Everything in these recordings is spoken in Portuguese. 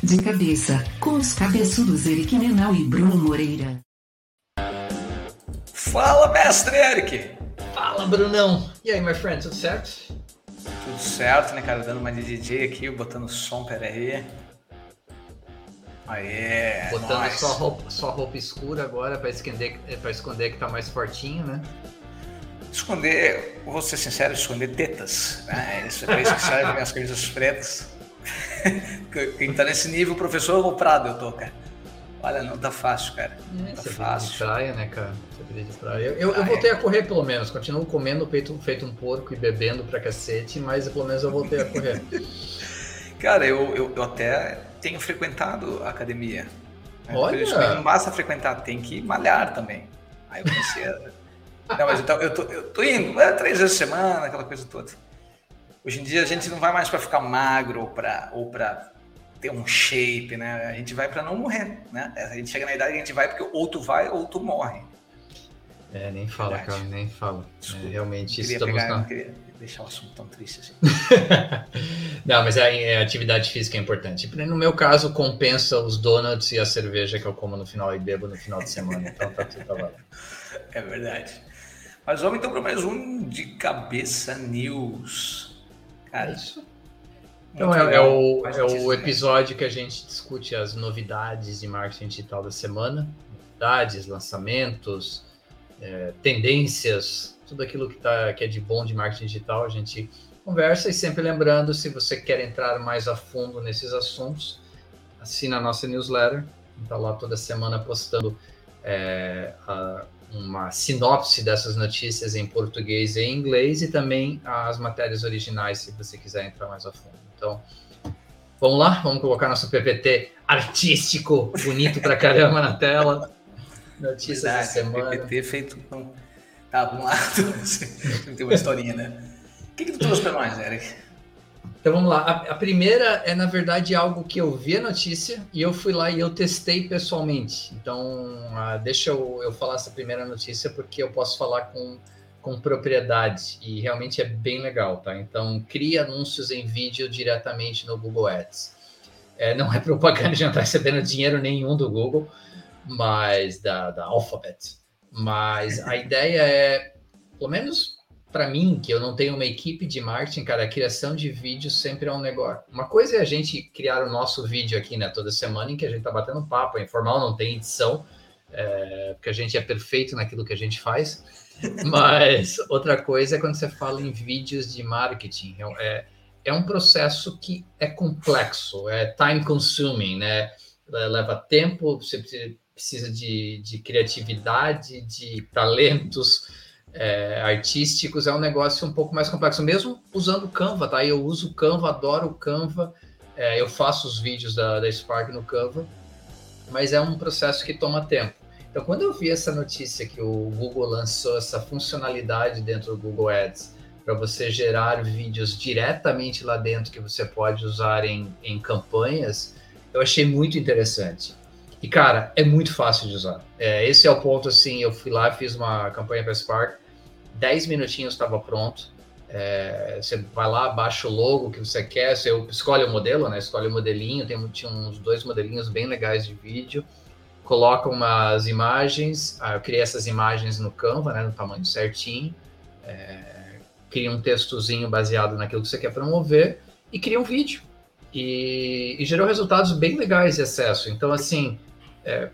De cabeça, com os cabeçudos Eric Menal e Bruno Moreira. Fala, mestre Eric! Fala, Brunão! E aí, my friend, tudo certo? Tudo certo, né, cara? Dando uma de DJ aqui, botando som, peraí. Aê! Botando nice. só, roupa, só roupa escura agora pra esconder, pra esconder que tá mais fortinho, né? Esconder, vou ser sincero, esconder tetas. Né? Isso é pra isso que servem minhas camisas pretas. Quem tá nesse nível, professor ou Prado, eu tô, cara. Olha, não tá fácil, cara. É, tá fácil. De praia, né, cara? de praia. Eu, eu, eu, voltei a correr, pelo menos. Continuo comendo feito, feito um porco e bebendo pra cacete, mas pelo menos eu voltei a correr. cara, eu, eu, eu, até tenho frequentado a academia. Né? Olha! Não basta frequentar, tem que malhar também. Aí eu comecei a... Não, mas então, eu tô, eu tô indo, é, três vezes por semana, aquela coisa toda. Hoje em dia a gente não vai mais para ficar magro ou para ou pra ter um shape, né? A gente vai para não morrer, né? A gente chega na idade a gente vai porque ou tu vai ou tu morre. É, nem fala, Verdade. cara, nem fala. É, realmente estamos pegar, na... Não queria deixar o assunto tão triste assim. não, mas a, a, atividade física é importante. No meu caso, compensa os donuts e a cerveja que eu como no final e bebo no final de semana. Então tá tudo tá É verdade. Mas vamos então para mais um de cabeça news. Cara, isso. Então é, é, o, é o episódio que a gente discute as novidades de marketing digital da semana, novidades, lançamentos, é, tendências, tudo aquilo que, tá, que é de bom de marketing digital, a gente conversa. E sempre lembrando, se você quer entrar mais a fundo nesses assuntos, assina a nossa newsletter, está lá toda semana postando é, a, uma sinopse dessas notícias em português e em inglês e também as matérias originais, se você quiser entrar mais a fundo. Então, vamos lá, vamos colocar nosso PPT artístico, bonito pra caramba na tela. Notícias Verdade, da semana. PPT feito com. Tá, vamos lá. Tem uma historinha, né? O que, que tu trouxe para nós, Eric? Então vamos lá. A, a, primeira é, na verdade, algo que eu vi a notícia e eu fui lá e eu testei pessoalmente. Então, uh, deixa eu, eu falar essa primeira notícia porque eu posso falar com, com propriedade e realmente é bem legal, tá? Então, crie anúncios em vídeo diretamente no Google Ads. É, não é propaganda, já não está recebendo dinheiro nenhum do Google, mas da, da Alphabet. Mas a ideia é, pelo menos para mim, que eu não tenho uma equipe de marketing, cara, a criação de vídeo sempre é um negócio. Uma coisa é a gente criar o nosso vídeo aqui, né, toda semana, em que a gente tá batendo papo, é informal, não tem edição, é, porque a gente é perfeito naquilo que a gente faz. Mas outra coisa é quando você fala em vídeos de marketing. É, é um processo que é complexo, é time consuming, né? Leva tempo, você precisa de, de criatividade, de talentos é, artísticos é um negócio um pouco mais complexo, mesmo usando Canva, tá? Eu uso Canva, adoro Canva, é, eu faço os vídeos da, da Spark no Canva, mas é um processo que toma tempo. Então, quando eu vi essa notícia que o Google lançou essa funcionalidade dentro do Google Ads para você gerar vídeos diretamente lá dentro que você pode usar em, em campanhas, eu achei muito interessante. E, cara, é muito fácil de usar. É, esse é o ponto, assim, eu fui lá, fiz uma campanha para Spark, 10 minutinhos estava pronto. É, você vai lá, baixa o logo que você quer, você escolhe o modelo, né? Escolhe o modelinho, tem, tinha uns dois modelinhos bem legais de vídeo, coloca umas imagens, ah, eu criei essas imagens no Canva, né? No tamanho certinho, é, cria um textozinho baseado naquilo que você quer promover e cria um vídeo. E, e gerou resultados bem legais de acesso. Então, assim, é,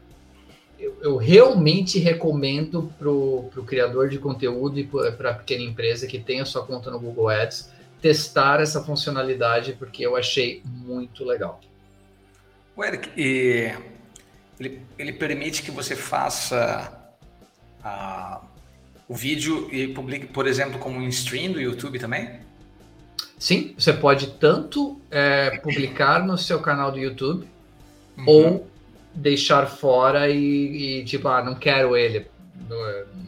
eu, eu, realmente recomendo para o criador de conteúdo e para a pequena empresa que tenha sua conta no Google Ads testar essa funcionalidade porque eu achei muito legal. O Eric, e ele, ele permite que você faça a, o vídeo e publique, por exemplo, como um stream do YouTube também? Sim, você pode tanto é, publicar no seu canal do YouTube uhum. ou deixar fora e, e, tipo, ah, não quero ele.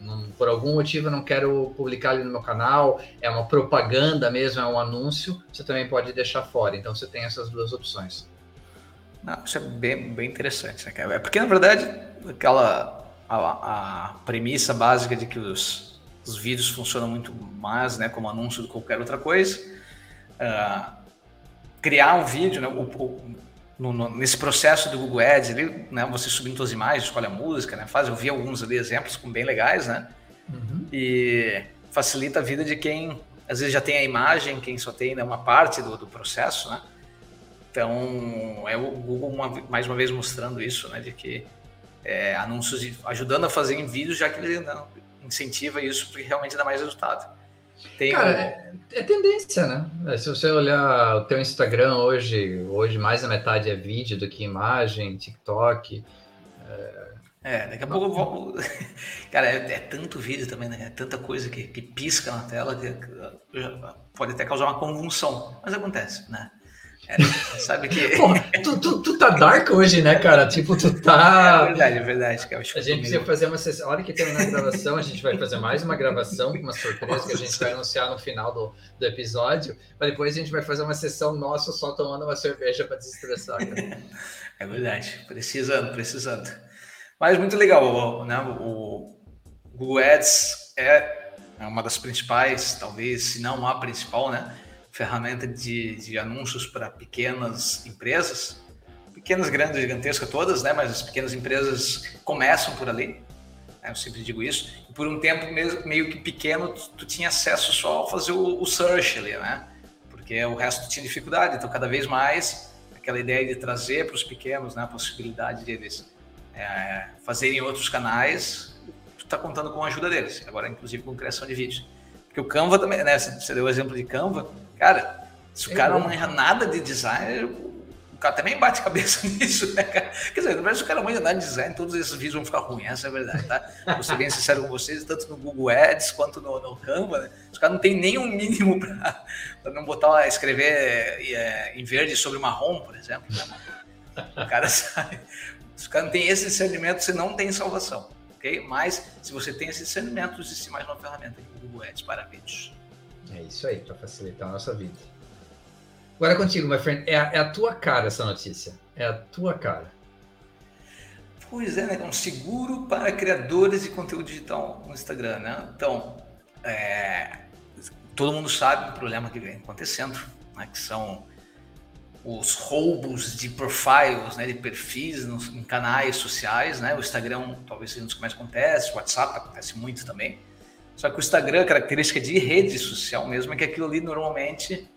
Não, por algum motivo eu não quero publicar ele no meu canal, é uma propaganda mesmo, é um anúncio, você também pode deixar fora. Então você tem essas duas opções. Não, isso é bem, bem interessante, né, É porque, na verdade, aquela a, a premissa básica de que os, os vídeos funcionam muito mais né, como anúncio do que qualquer outra coisa. Uh, criar um vídeo, né, o, o, no, no, nesse processo do Google Ads, ali, né, você subindo suas imagens, escolhe a música, né, faz, eu vi alguns ali exemplos com bem legais, né, uhum. e facilita a vida de quem às vezes já tem a imagem, quem só tem né, uma parte do, do processo, né, então é o Google uma, mais uma vez mostrando isso, né, de que é, anúncios de, ajudando a fazer em vídeos, já que ele não, incentiva isso porque realmente dá mais resultado. Tem Cara, é, é, tendência, né? É, se você olhar o teu Instagram hoje, hoje mais da metade é vídeo do que imagem, TikTok. É, é daqui a pouco eu vou... Cara, é, é, tanto vídeo também, né? É tanta coisa que, que pisca na tela que pode até causar uma convulsão, mas acontece, né? É, sabe que. Pô, tu, tu, tu, tá dark hoje, né, cara? Tipo, tu tá. É verdade, é verdade. Cara. A gente precisa fazer uma sessão. A hora que terminar a gravação, a gente vai fazer mais uma gravação com uma surpresa que a gente vai anunciar no final do, do episódio. Mas depois a gente vai fazer uma sessão nossa só tomando uma cerveja para desestressar, cara. É verdade. Precisando, precisando. Mas muito legal, né? O Google Ads é uma das principais, talvez, se não a principal, né? Ferramenta de, de anúncios para pequenas empresas, pequenas, grandes, gigantescas todas, né? Mas as pequenas empresas começam por ali. Né? Eu sempre digo isso. E por um tempo mesmo, meio que pequeno, tu, tu tinha acesso só a fazer o, o, search ali, né? Porque o resto tinha dificuldade. Então, cada vez mais, aquela ideia de trazer para os pequenos, né? A possibilidade deles é, fazerem outros canais, tu está contando com a ajuda deles. Agora, inclusive com criação de vídeos. Porque o Canva também, né? Você deu o exemplo de Canva Cara, se o cara não manja nada de design, o cara também bate cabeça nisso, né, cara? Quer dizer, que o cara manja nada de design, todos esses vídeos vão ficar ruins, essa é a verdade, tá? Vou ser bem sincero com vocês, tanto no Google Ads quanto no, no Canva, né? Os caras não tem nem um mínimo para não botar escrever é, em verde sobre marrom, por exemplo. Né? O cara sabe. Se o cara não tem esse discernimento, você não tem salvação, ok? Mas, se você tem esse discernimento, existe mais uma ferramenta aqui no Google Ads para vídeos. É isso aí, para facilitar a nossa vida. Agora é contigo, my friend. É a, é a, tua cara essa notícia. É a tua cara. Pois é, né? Um seguro para criadores de conteúdo digital no Instagram, né? Então, é, todo mundo sabe do problema que vem acontecendo, né? Que são os roubos de profiles, né? De perfis nos, em canais sociais, né? O Instagram talvez seja um dos que mais acontece, o WhatsApp acontece muito também. Só que o Instagram, a característica de rede social mesmo, é que aquilo ali normalmente,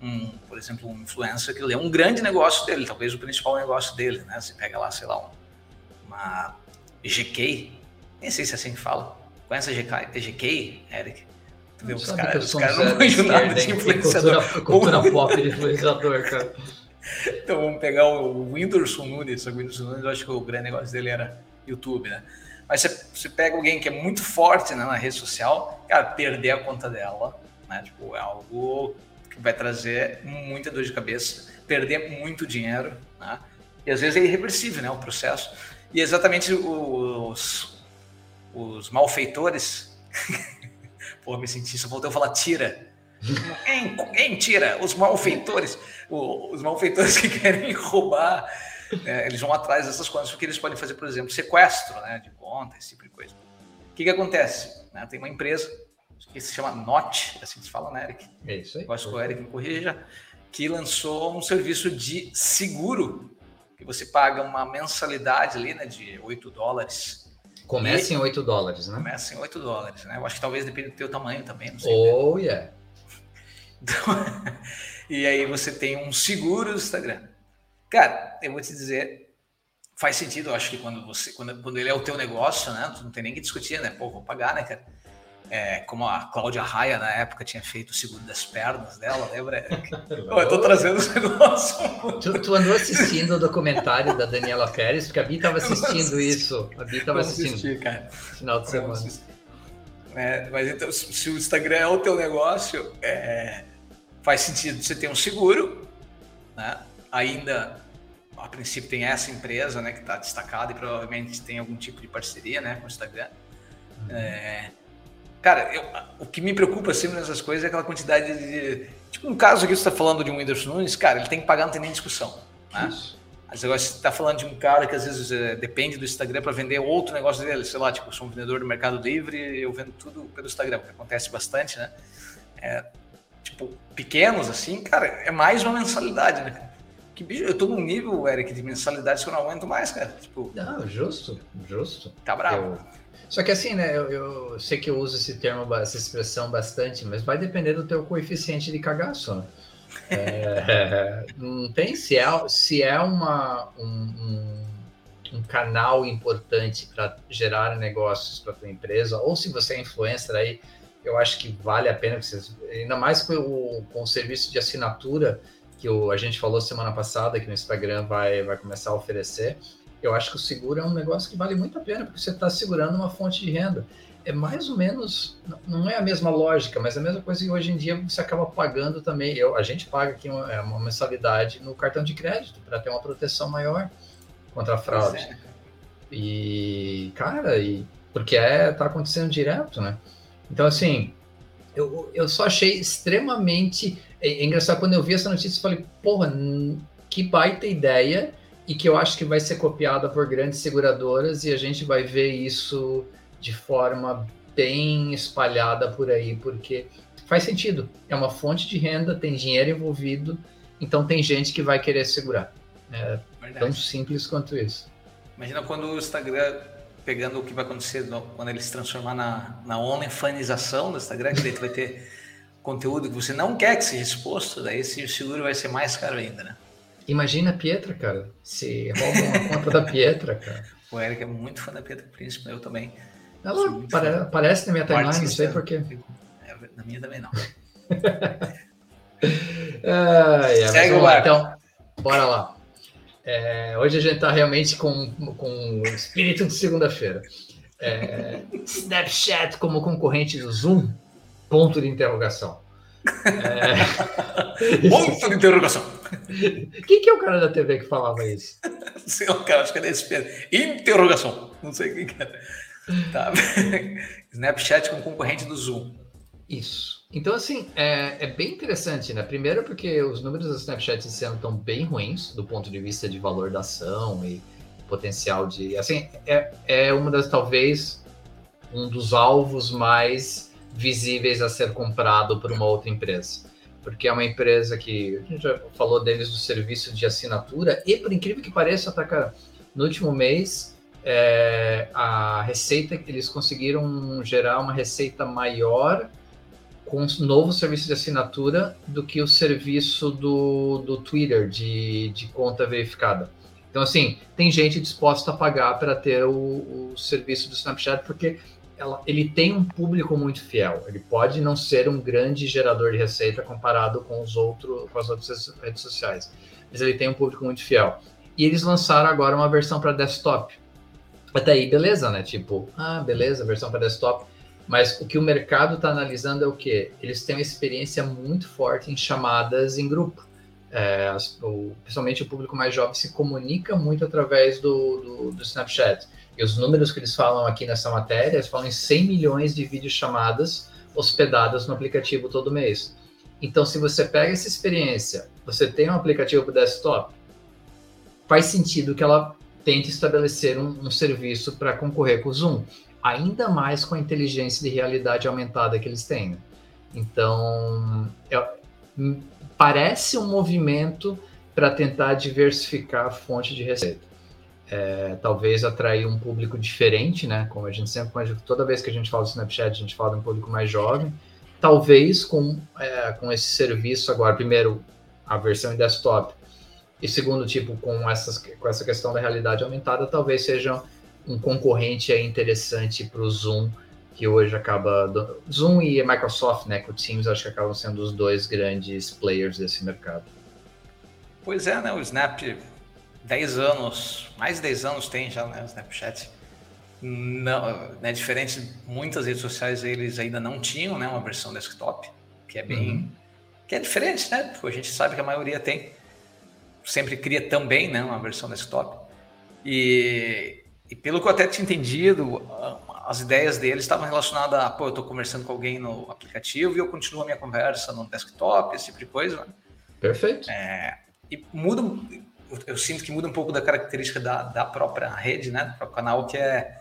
um, por exemplo, um influencer, aquilo é um grande negócio dele, talvez o principal negócio dele, né? Você pega lá, sei lá, um, uma GK, nem sei se é assim que fala. Conhece a GK, GK Eric? Tu vê, os caras cara não manjam nada de influenciador. Cultura, cultura pop de influenciador, cara. Então vamos pegar o Whindersson Nunes, o Whindersson Nunes, eu acho que o grande negócio dele era YouTube, né? Mas você, você pega alguém que é muito forte né, na rede social, cara, perder a conta dela, né? Tipo, é algo que vai trazer muita dor de cabeça, perder muito dinheiro, né? E às vezes é irreversível, né? O processo. E exatamente os, os malfeitores. Pô, me senti, só voltei a falar tira. quem tira? Os malfeitores. Os malfeitores que querem roubar é, eles vão atrás dessas coisas, porque eles podem fazer, por exemplo, sequestro né, de conta, esse tipo de coisa. O que, que acontece? Né, tem uma empresa que se chama NOT, assim se fala, né, Eric? É isso aí. Gosto que o Eric me corrija, que lançou um serviço de seguro, que você paga uma mensalidade ali, né, de 8 dólares. Começa e... em 8 dólares, né? Começa em 8 dólares, né? Eu acho que talvez dependa do teu tamanho também, não sei. Oh, né? yeah. Então, e aí você tem um seguro do Instagram. Cara, eu vou te dizer, faz sentido, eu acho que quando você, quando, quando ele é o teu negócio, né? Tu não tem nem que discutir, né? Pô, vou pagar, né, cara? É, como a Cláudia Raia na época tinha feito o seguro das pernas dela, lembra? eu tô trazendo os negócios. Tu, tu, andou assistindo o documentário da Daniela Pérez, porque a Bi estava assistindo isso. A Bi estava assistindo. Assisti, cara. Final de semana. É, mas então, se o Instagram é o teu negócio, é, faz sentido você ter um seguro, né? Ainda a princípio tem essa empresa, né, que está destacada e provavelmente tem algum tipo de parceria, né, com o Instagram. Uhum. É, cara, eu, o que me preocupa sempre nessas coisas é aquela quantidade de, tipo um caso aqui você está falando de um Whindersson Nunes, cara, ele tem que pagar, não tem nem discussão, né? Isso. Mas agora você está falando de um cara que às vezes é, depende do Instagram para vender outro negócio dele, sei lá, tipo, eu sou um vendedor do Mercado Livre, eu vendo tudo pelo Instagram, que acontece bastante, né? É, tipo, pequenos assim, cara, é mais uma mensalidade, né? Que bicho, eu tô num nível, Eric, de mensalidade que eu não aguento mais, cara. Tipo, não, justo, justo. Tá bravo. Eu... Só que assim, né, eu, eu, sei que eu uso esse termo, essa expressão bastante, mas vai depender do teu coeficiente de cagaço, né? É, não tem se é, se é uma, um, um, um canal importante para gerar negócios para tua empresa, ou se você é influencer aí, eu acho que vale a pena, vocês, ainda mais com o, com o serviço de assinatura que o, a gente falou semana passada que o Instagram vai, vai começar a oferecer. Eu acho que o seguro é um negócio que vale muito a pena, porque você está segurando uma fonte de renda. É mais ou menos, não é a mesma lógica, mas é a mesma coisa que hoje em dia você acaba pagando também. Eu, a gente paga aqui uma, é uma mensalidade no cartão de crédito para ter uma proteção maior contra a fraude. É. E, cara, e, porque é, tá acontecendo direto, né? Então, assim, eu, eu só achei extremamente. É, é engraçado, quando eu vi essa notícia, eu falei, porra, que baita ideia, e que eu acho que vai ser copiada por grandes seguradoras, e a gente vai ver isso de forma bem espalhada por aí, porque faz sentido. É uma fonte de renda, tem dinheiro envolvido, então tem gente que vai querer segurar. É Verdade. tão simples quanto isso. Imagina quando o Instagram pegando o que vai acontecer quando ele se transformar na, na OnlyFanização do Instagram, que daí tu vai ter conteúdo que você não quer que seja exposto, daí esse seguro vai ser mais caro ainda, né? Imagina a Pietra, cara. Se roubam a conta da Pietra, cara. O Eric é muito fã da Pietra Príncipe, eu também. Ela pare, aparece na minha timeline, não sei porquê. É, na minha também não. ah, é, Segue o Então, bora lá. É, hoje a gente está realmente com, com o espírito de segunda-feira. É, Snapchat como concorrente do Zoom? Ponto de interrogação. É... Ponto de interrogação. Quem que é o cara da TV que falava isso? Sei lá, cara, acho que é desse Interrogação. Não sei quem que é. Tá. Snapchat como concorrente do Zoom. Isso. Então, assim, é, é, bem interessante, né? Primeiro porque os números do Snapchat esse ano estão bem ruins do ponto de vista de valor da ação e potencial de... Assim, é, é uma das, talvez, um dos alvos mais visíveis a ser comprado por uma outra empresa. Porque é uma empresa que, a gente já falou deles do serviço de assinatura e, por incrível que pareça, tá, no último mês, é, a receita que eles conseguiram gerar uma receita maior com um novo serviço de assinatura do que o serviço do, do Twitter de, de conta verificada. Então, assim, tem gente disposta a pagar para ter o, o, serviço do Snapchat porque ela, ele tem um público muito fiel. Ele pode não ser um grande gerador de receita comparado com, os outro, com as outras redes sociais, mas ele tem um público muito fiel. E eles lançaram agora uma versão para desktop. Até aí, beleza, né? Tipo, ah, beleza, versão para desktop mas o que o mercado está analisando é o que? Eles têm uma experiência muito forte em chamadas em grupo. É, o, principalmente o público mais jovem se comunica muito através do, do, do, Snapchat. E os números que eles falam aqui nessa matéria, eles falam em 100 milhões de videochamadas hospedadas no aplicativo todo mês. Então, se você pega essa experiência, você tem um aplicativo para desktop, faz sentido que ela tente estabelecer um, um serviço para concorrer com o Zoom ainda mais com a inteligência de realidade aumentada que eles têm. Então, é, parece um movimento para tentar diversificar a fonte de receita. É, talvez atrair um público diferente, né? Como a gente sempre, toda vez que a gente fala do Snapchat, a gente fala de um público mais jovem. Talvez com, é, com esse serviço agora, primeiro, a versão em desktop, e segundo, tipo, com, essas, com essa questão da realidade aumentada, talvez sejam um concorrente interessante para o Zoom, que hoje acaba. Zoom e Microsoft, né? Com o Teams, acho que acabam sendo os dois grandes players desse mercado. Pois é, né? O Snap, 10 anos, mais de 10 anos tem já, né? O Snapchat. Não, né, diferente de muitas redes sociais, eles ainda não tinham né, uma versão desktop, que é bem. Uhum. que é diferente, né? Porque a gente sabe que a maioria tem. Sempre cria também né, uma versão desktop. E e pelo que eu até tinha entendido, as ideias deles estavam relacionadas a, pô, eu estou conversando com alguém no aplicativo e eu continuo a minha conversa no desktop, esse tipo de coisa. Né? Perfeito. É, e muda, eu sinto que muda um pouco da característica da, da própria rede, né, do próprio canal, que é,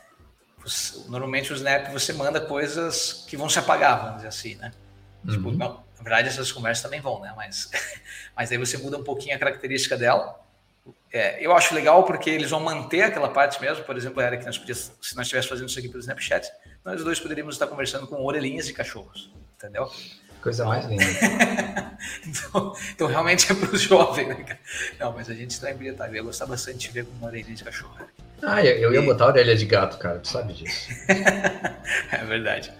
normalmente o Snap você manda coisas que vão se apagar, vamos dizer assim, né? Uhum. Tipo, não, Na verdade, essas conversas também vão, né? Mas, mas aí você muda um pouquinho a característica dela. É, eu acho legal porque eles vão manter aquela parte mesmo. Por exemplo, era que nós podíamos, se nós estivéssemos fazendo isso aqui pelo Snapchat, nós dois poderíamos estar conversando com orelhinhas de cachorros, entendeu? Coisa mais linda. então, então, realmente é para os jovens, né, cara? Não, mas a gente está embriagado. Eu ia gostar bastante de ver com uma orelhinha de cachorro. Ah, eu, ia botar a orelha de gato, cara, tu sabe disso. é verdade.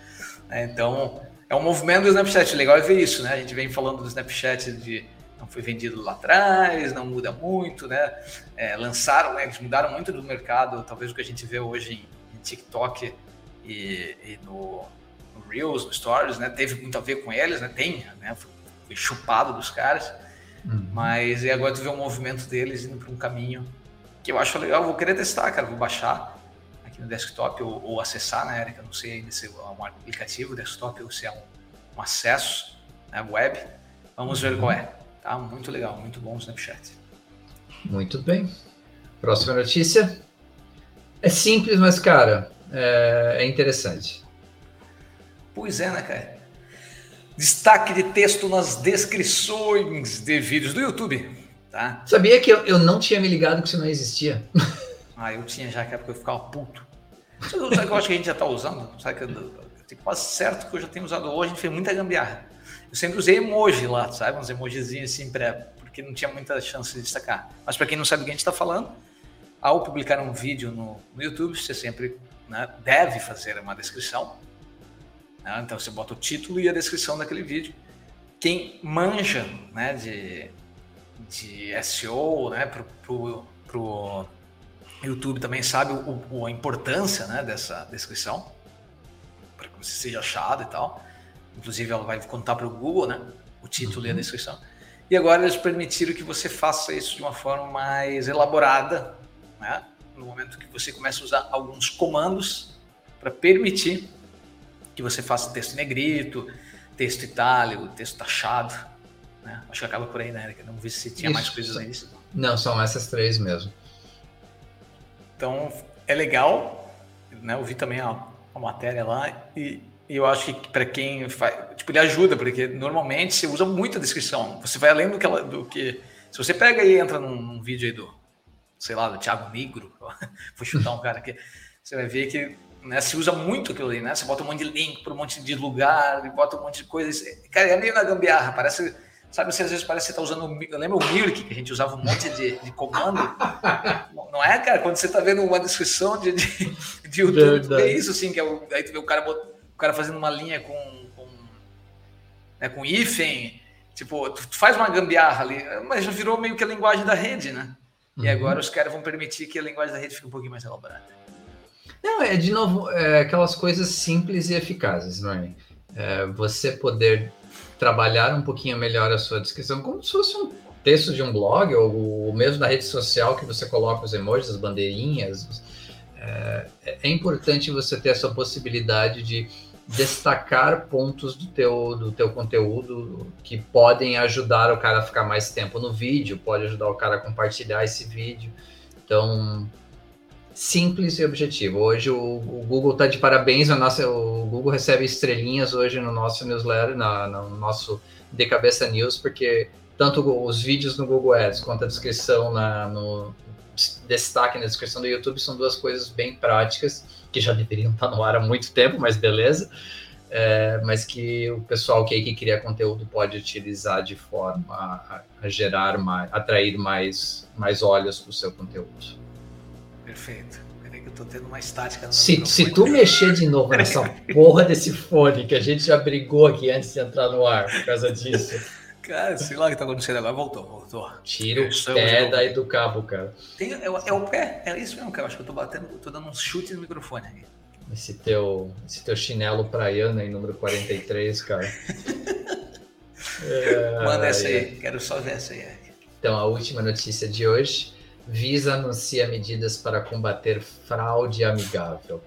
Então, é um movimento do Snapchat. Legal é ver isso, né? A gente vem falando do Snapchat de não foi vendido lá atrás, não muda muito, né? É, lançaram, né? Eles mudaram muito do mercado, talvez o que a gente vê hoje em, em TikTok e, e no, no, Reels, no Stories, né? Teve muito a ver com eles, né? Tem, né? Foi, foi chupado dos caras, uhum. mas e agora tu vê o movimento deles indo para um caminho que eu acho legal, vou querer testar, cara, vou baixar aqui no desktop ou, ou acessar, né, Erika? Não sei ainda se é um aplicativo desktop ou se é um, um acesso né, web. Vamos ver qual é. Tá muito legal, muito bom o Snapchat. Muito bem. Próxima notícia. É simples, mas, cara, é, é interessante. Pois é, né, cara? Destaque de texto nas descrições de vídeos do YouTube. Tá? Sabia que eu, eu não tinha me ligado que isso não existia? Ah, eu tinha já, que época eu ficava puto. Sabe, que eu acho que a gente já está usando? Sabe que eu, eu tenho quase certo que eu já tenho usado hoje, a gente fez muita gambiarra. Eu sempre usei emoji lá, sabe? Uns emojizinhos assim, pra, porque não tinha muita chance de destacar. Mas para quem não sabe o que a gente está falando, ao publicar um vídeo no, no YouTube, você sempre né, deve fazer uma descrição. Né? Então você bota o título e a descrição daquele vídeo. Quem manja né, de, de SEO né, pro, pro YouTube também sabe o, o, a importância né, dessa descrição para que você seja achado e tal. Inclusive, ela vai contar para o Google, né? O título uhum. e a uhum. descrição. E agora eles permitiram que você faça isso de uma forma mais elaborada, né? No momento que você começa a usar alguns comandos para permitir que você faça texto negrito, texto itálico, texto taxado. Né? Acho que acaba por aí, né, Erika? Não vi se tinha isso. mais coisas aí. Não, são essas três mesmo. Então, é legal, né? Eu vi também a, a matéria lá e e eu acho que para quem faz, tipo, ele ajuda, porque normalmente você usa muita descrição. Você vai além do que, ela, do que se você pega e entra num, num vídeo aí do, sei lá, do Thiago Negro, vou chutar um cara aqui, você vai ver que né, se usa muito aquilo ali, né? Você bota um monte de link para um monte de lugar, bota um monte de coisas. Cara, é meio na gambiarra, parece. Sabe, você às vezes parece que você está usando. Lembra o Mirk, que a gente usava um monte de, de comando? Não é, cara? Quando você está vendo uma descrição de, de, de YouTube, é isso, assim, que é o, aí tu vê o cara bota cara fazendo uma linha com, com, né, com hífen, tipo, tu, faz uma gambiarra ali, mas já virou meio que a linguagem da rede, né? E uhum. agora os caras vão permitir que a linguagem da rede fique um pouquinho mais elaborada. Não, é de novo é, aquelas coisas simples e eficazes, não é? é? Você poder trabalhar um pouquinho melhor a sua descrição, como se fosse um texto de um blog, ou, mesmo na rede social que você coloca os emojis, as bandeirinhas. É, é importante você ter essa possibilidade de destacar pontos do teu, do teu conteúdo que podem ajudar o cara a ficar mais tempo no vídeo, pode ajudar o cara a compartilhar esse vídeo. Então, simples e objetivo. Hoje o, o Google está de parabéns, nossa, o Google recebe estrelinhas hoje no nosso newsletter, na, no nosso De Cabeça News, porque tanto os vídeos no Google Ads quanto a descrição na, no destaque na descrição do YouTube são duas coisas bem práticas que já deveriam estar no ar há muito tempo, mas beleza. É, mas que o pessoal que, que cria conteúdo pode utilizar de forma a, a gerar mais, atrair mais, mais olhos para o seu conteúdo. Perfeito. Peraí que eu tô tendo uma estática. Se, se tu mexer de novo nessa porra desse fone que a gente já brigou aqui antes de entrar no ar por causa disso. Cara, sei lá o que tá acontecendo agora. Voltou, voltou. Tira o pé daí do cabo, cara. Tem, é, é, o pé, é isso mesmo, cara. Acho que eu tô batendo, tô dando uns chutes no microfone aí. Esse teu, esse teu chinelo praiano aí, número 43, cara. é, Manda essa aí, é. quero só ver essa aí. Então, a última notícia de hoje. Visa anuncia medidas para combater fraude amigável.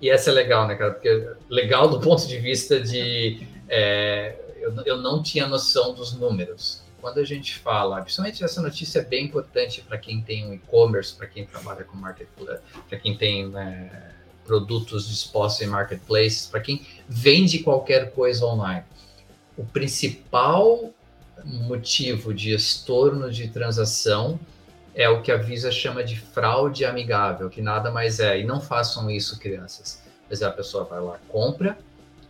E essa é legal, né, cara? Porque legal do ponto de vista de é, eu, eu não tinha noção dos números. Quando a gente fala, principalmente essa notícia é bem importante para quem tem um e-commerce, para quem trabalha com marketplace, para quem tem né, produtos dispostos em marketplaces, para quem vende qualquer coisa online. o principal motivo de estorno de transação é o que a Visa chama de fraude amigável, que nada mais é. E não façam isso, crianças. Mas a pessoa vai lá, compra,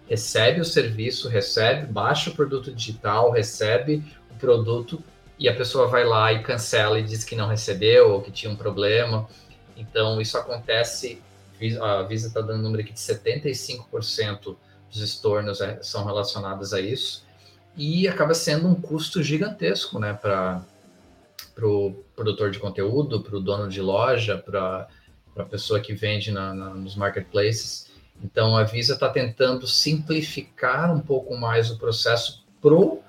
recebe o serviço, recebe, baixa o produto digital, recebe o produto e a pessoa vai lá e cancela e diz que não recebeu ou que tinha um problema. Então, isso acontece, a Visa está dando um número aqui de 75% dos estornos é, são relacionados a isso, e acaba sendo um custo gigantesco né, para o pro produtor de conteúdo, para o dono de loja, para a pessoa que vende na, na, nos marketplaces. Então, a Visa está tentando simplificar um pouco mais o processo pro,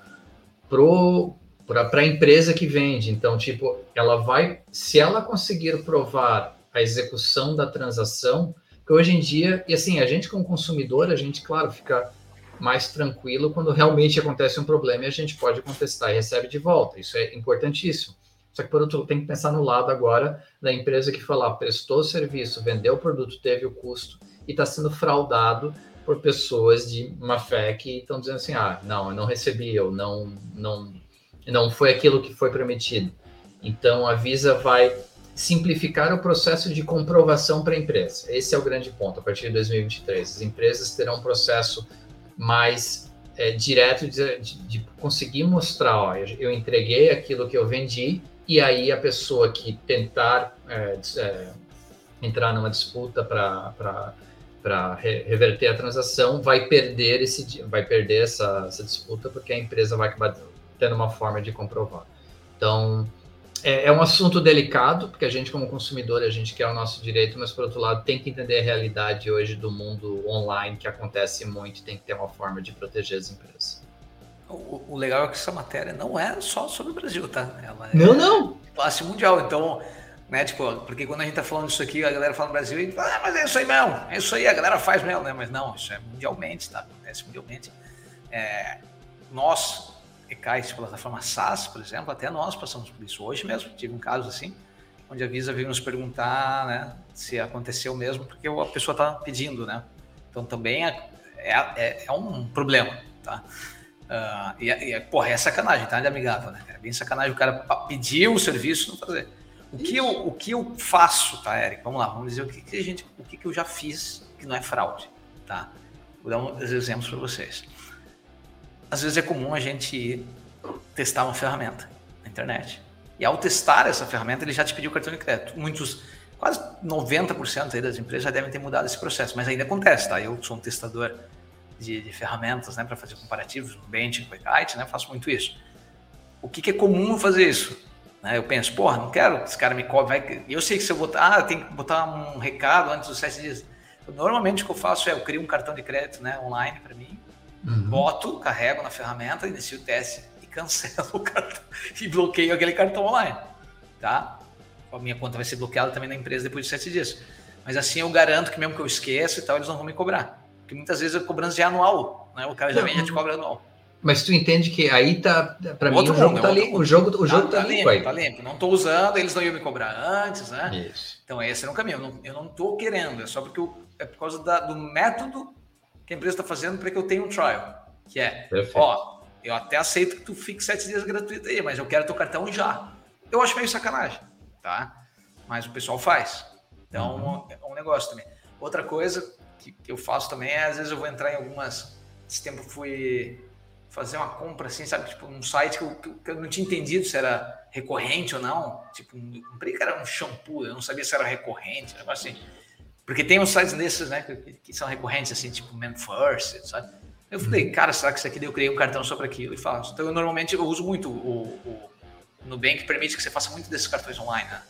pro, para a empresa que vende. Então, tipo, ela vai, se ela conseguir provar a execução da transação, que hoje em dia, e assim, a gente como consumidor, a gente, claro, fica mais tranquilo quando realmente acontece um problema e a gente pode contestar e recebe de volta. Isso é importantíssimo. Só que, por outro lado, tem que pensar no lado agora da empresa que falar, prestou o serviço, vendeu o produto, teve o custo e está sendo fraudado por pessoas de má fé que estão dizendo assim, ah, não, eu não recebi, eu não, não não foi aquilo que foi prometido. Então, a Visa vai simplificar o processo de comprovação para a empresa. Esse é o grande ponto. A partir de 2023, as empresas terão um processo mais é, direto de, de, de, conseguir mostrar, ó, eu entreguei aquilo que eu vendi e aí a pessoa que tentar é, é, entrar numa disputa para para reverter a transação vai perder esse vai perder essa, essa disputa porque a empresa vai acabar tendo uma forma de comprovar. Então, é, é, um assunto delicado, porque a gente, como consumidor, a gente quer o nosso direito, mas, por outro lado, tem que entender a realidade hoje do mundo online, que acontece muito, tem que ter uma forma de proteger as empresas. O, o legal é que essa matéria não é só sobre o Brasil, tá? Ela não, é não. Classe mundial, então, né, tipo, porque quando a gente tá falando isso aqui, a galera fala no Brasil e fala, ah, mas é isso aí mesmo, é isso aí, a galera faz mesmo, né? Mas não, isso é mundialmente, tá? Acontece mundialmente. É, nós, ECAIS, plataforma SaaS, por exemplo, até nós passamos por isso. Hoje mesmo tive um caso assim, onde a Visa veio nos perguntar né, se aconteceu mesmo, porque a pessoa está pedindo, né? Então também é, é, é um problema, tá? Uh, e, e, porra, é sacanagem, tá? De amigável, né? É bem sacanagem o cara pedir o serviço não fazer. O que, eu, o que eu faço, tá, Eric? Vamos lá, vamos dizer o que, que a gente, o que, que eu já fiz que não é fraude, tá? Vou dar uns exemplos para vocês às vezes é comum a gente testar uma ferramenta na internet. E ao testar essa ferramenta, ele já te pediu cartão de crédito. Muitos, quase 90% das empresas já devem ter mudado esse processo, mas ainda acontece, tá? Eu sou um testador de, de ferramentas, né, para fazer comparativos no Bench, no Kite, né? Faço muito isso. O que, que é comum fazer isso? Né? Eu penso, porra, não quero que esse cara me cobre. Vai... Eu sei que se eu botar, ah, tem que botar um recado antes dos sete dias. Normalmente o que eu faço é eu crio um cartão de crédito, né, online para mim Uhum. Boto, carrego na ferramenta, inicio o teste e cancelo o cartão e bloqueio aquele cartão online, tá? A minha conta vai ser bloqueada também na empresa depois de sete dias. Mas assim eu garanto que mesmo que eu esqueça e tal, eles não vão me cobrar. Porque muitas vezes a cobrança já é anual, né? O cara já vem já te cobra anual. Mas tu entende que aí tá, para mim, o jogo tá limpo, o jogo, o jogo tá, tá limpo, limpo Tá limpo, não tô usando, eles não iam me cobrar antes, né? Isso. Então esse é um caminho, eu não, eu não tô querendo, é só porque eu, é por causa da, do método que a empresa está fazendo para que eu tenha um trial. Que é, Perfeito. ó, eu até aceito que tu fique sete dias gratuito aí, mas eu quero teu cartão já. Eu acho meio sacanagem, tá? Mas o pessoal faz. Então, uhum. é um negócio também. Outra coisa que eu faço também é, às vezes eu vou entrar em algumas... Esse tempo fui fazer uma compra, assim, sabe? Tipo, um site que eu, que eu não tinha entendido se era recorrente ou não. Tipo, comprei que era um shampoo, eu não sabia se era recorrente, um negócio assim. Porque tem uns sites desses, né, que, que são recorrentes, assim, tipo Man First, sabe? Eu falei, cara, será que isso aqui eu criei um cartão só para aquilo? E faço. Então, eu normalmente eu uso muito o, o Nubank, permite que você faça muito desses cartões online, né?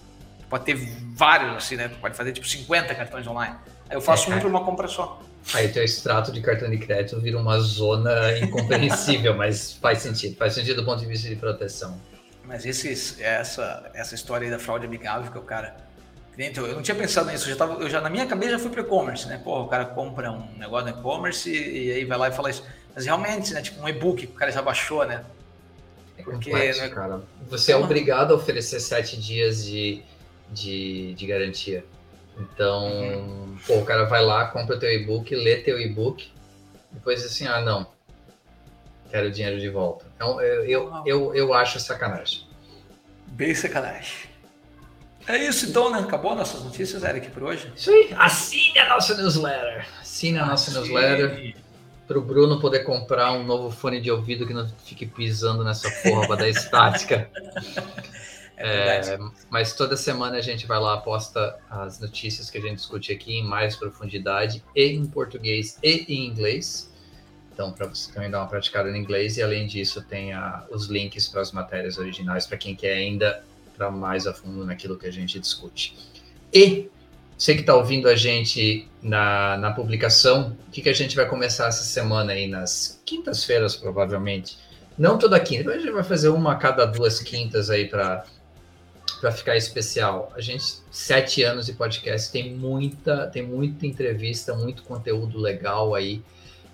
Pode ter vários, assim, né? pode fazer tipo 50 cartões online. Aí eu faço é, um uma compra só. Aí teu extrato de cartão de crédito vira uma zona incompreensível, mas faz sentido. Faz sentido do ponto de vista de proteção. Mas essa, essa história aí da fraude amigável, que o cara então, eu não tinha pensado nisso, eu já, tava, eu já na minha cabeça já fui para e-commerce, né? Pô, o cara compra um negócio no e-commerce e, e, aí vai lá e fala isso. Mas realmente, né? Tipo um e-book que o cara já baixou, né? É Porque, complexo, né? cara. Você é obrigado a oferecer sete dias de, de, de garantia. Então, uhum. pô, o cara vai lá, compra teu e-book, lê teu e-book, depois assim, ah, não. quero dinheiro de volta. Então, eu, eu, eu, eu acho sacanagem. Bem sacanagem. É isso então, né? Acabou nossas notícias, Eric, por hoje? Isso aí. Assine a nossa newsletter. Assine a nossa Assine. newsletter para o Bruno poder comprar um novo fone de ouvido que não fique pisando nessa porra dar estática. É é, mas toda semana a gente vai lá, posta as notícias que a gente discute aqui em mais profundidade, e em português e em inglês. Então, para você também dar uma praticada no inglês, e além disso, tem a, os links para as matérias originais para quem quer ainda para mais a fundo naquilo que a gente discute. E você que está ouvindo a gente na, na publicação, o que, que a gente vai começar essa semana aí, nas quintas-feiras, provavelmente. Não toda quinta, a gente vai fazer uma a cada duas quintas aí para para ficar especial. A gente sete anos de podcast tem muita tem muita entrevista, muito conteúdo legal aí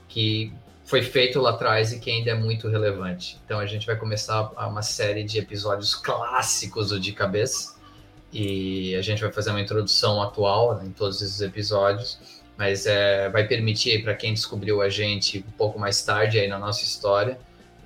que foi feito lá atrás e que ainda é muito relevante. Então a gente vai começar uma série de episódios clássicos do de cabeça e a gente vai fazer uma introdução atual em todos esses episódios, mas é, vai permitir para quem descobriu a gente um pouco mais tarde aí na nossa história,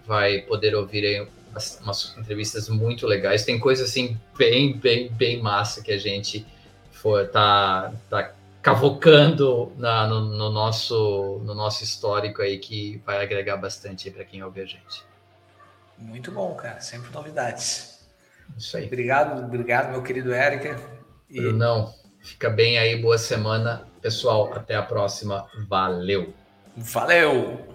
vai poder ouvir umas, umas entrevistas muito legais. Tem coisa assim bem, bem, bem massa que a gente for tá, tá cavocando na, no, no, nosso, no nosso histórico aí que vai agregar bastante para quem ouve a gente. Muito bom, cara. Sempre novidades. Isso aí. Obrigado, obrigado, meu querido Érica. E... Brunão, fica bem aí, boa semana. Pessoal, até a próxima. Valeu. Valeu!